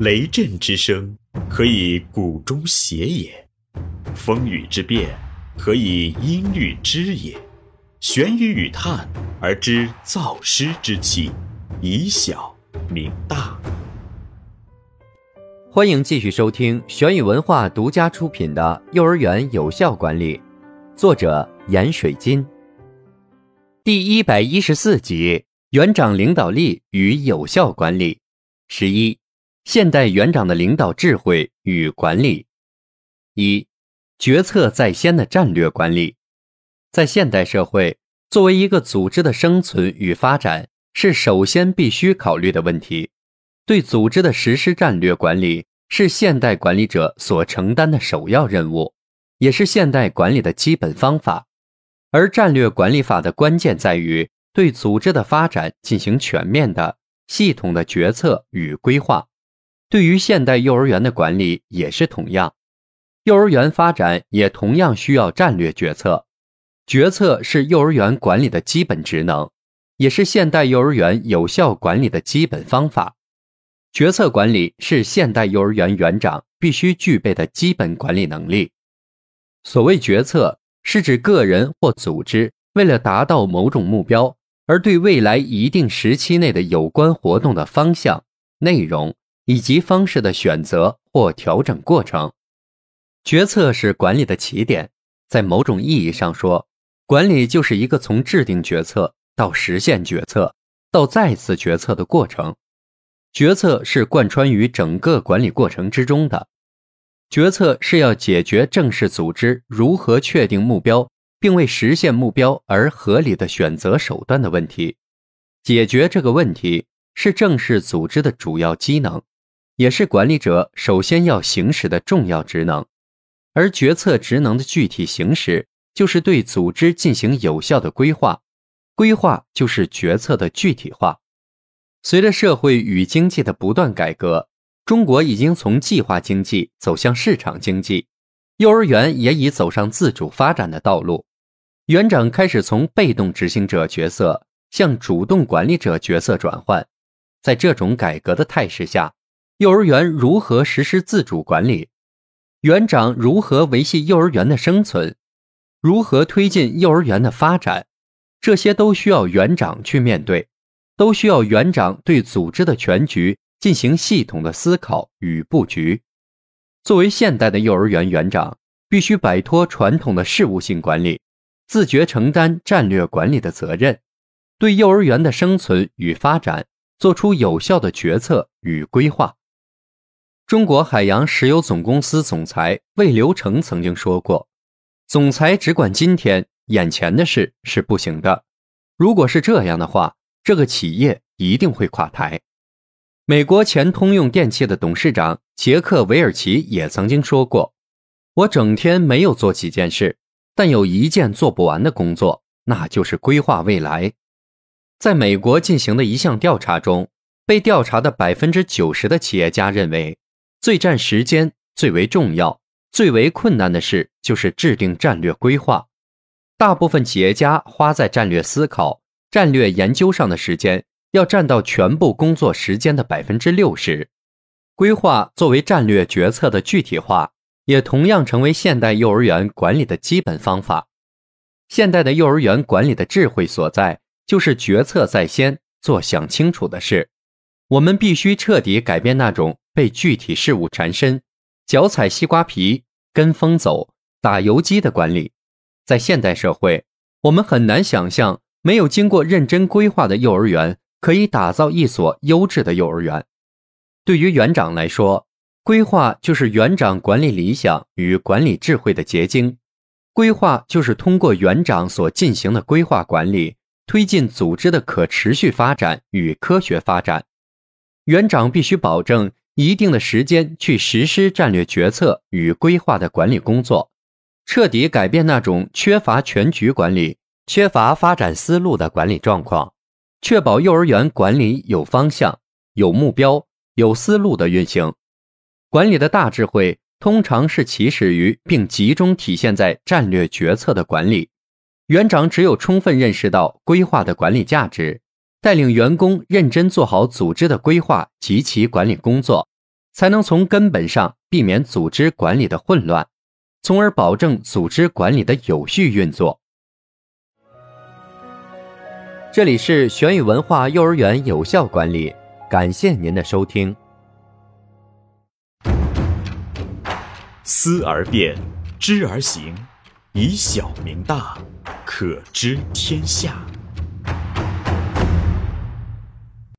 雷震之声，可以鼓中谐也；风雨之变，可以音律之也。玄雨与叹而知造湿之气，以小明大。欢迎继续收听玄宇文化独家出品的《幼儿园有效管理》，作者闫水金。第一百一十四集：园长领导力与有效管理。十一。现代园长的领导智慧与管理，一决策在先的战略管理，在现代社会，作为一个组织的生存与发展是首先必须考虑的问题。对组织的实施战略管理是现代管理者所承担的首要任务，也是现代管理的基本方法。而战略管理法的关键在于对组织的发展进行全面的、系统的决策与规划。对于现代幼儿园的管理也是同样，幼儿园发展也同样需要战略决策。决策是幼儿园管理的基本职能，也是现代幼儿园有效管理的基本方法。决策管理是现代幼儿园园长必须具备的基本管理能力。所谓决策，是指个人或组织为了达到某种目标，而对未来一定时期内的有关活动的方向、内容。以及方式的选择或调整过程，决策是管理的起点。在某种意义上说，管理就是一个从制定决策到实现决策到再次决策的过程。决策是贯穿于整个管理过程之中的。决策是要解决正式组织如何确定目标，并为实现目标而合理的选择手段的问题。解决这个问题是正式组织的主要机能。也是管理者首先要行使的重要职能，而决策职能的具体行使，就是对组织进行有效的规划，规划就是决策的具体化。随着社会与经济的不断改革，中国已经从计划经济走向市场经济，幼儿园也已走上自主发展的道路，园长开始从被动执行者角色向主动管理者角色转换，在这种改革的态势下。幼儿园如何实施自主管理？园长如何维系幼儿园的生存？如何推进幼儿园的发展？这些都需要园长去面对，都需要园长对组织的全局进行系统的思考与布局。作为现代的幼儿园园长，必须摆脱传统的事务性管理，自觉承担战略管理的责任，对幼儿园的生存与发展做出有效的决策与规划。中国海洋石油总公司总裁魏留成曾经说过：“总裁只管今天眼前的事是不行的。如果是这样的话，这个企业一定会垮台。”美国前通用电气的董事长杰克韦尔奇也曾经说过：“我整天没有做几件事，但有一件做不完的工作，那就是规划未来。”在美国进行的一项调查中，被调查的百分之九十的企业家认为。最占时间、最为重要、最为困难的事，就是制定战略规划。大部分企业家花在战略思考、战略研究上的时间，要占到全部工作时间的百分之六十。规划作为战略决策的具体化，也同样成为现代幼儿园管理的基本方法。现代的幼儿园管理的智慧所在，就是决策在先，做想清楚的事。我们必须彻底改变那种。被具体事物缠身、脚踩西瓜皮、跟风走、打游击的管理，在现代社会，我们很难想象没有经过认真规划的幼儿园可以打造一所优质的幼儿园。对于园长来说，规划就是园长管理理想与管理智慧的结晶。规划就是通过园长所进行的规划管理，推进组织的可持续发展与科学发展。园长必须保证。一定的时间去实施战略决策与规划的管理工作，彻底改变那种缺乏全局管理、缺乏发展思路的管理状况，确保幼儿园管理有方向、有目标、有思路的运行。管理的大智慧通常是起始于并集中体现在战略决策的管理。园长只有充分认识到规划的管理价值。带领员工认真做好组织的规划及其管理工作，才能从根本上避免组织管理的混乱，从而保证组织管理的有序运作。这里是玄宇文化幼儿园有效管理，感谢您的收听。思而变，知而行，以小明大，可知天下。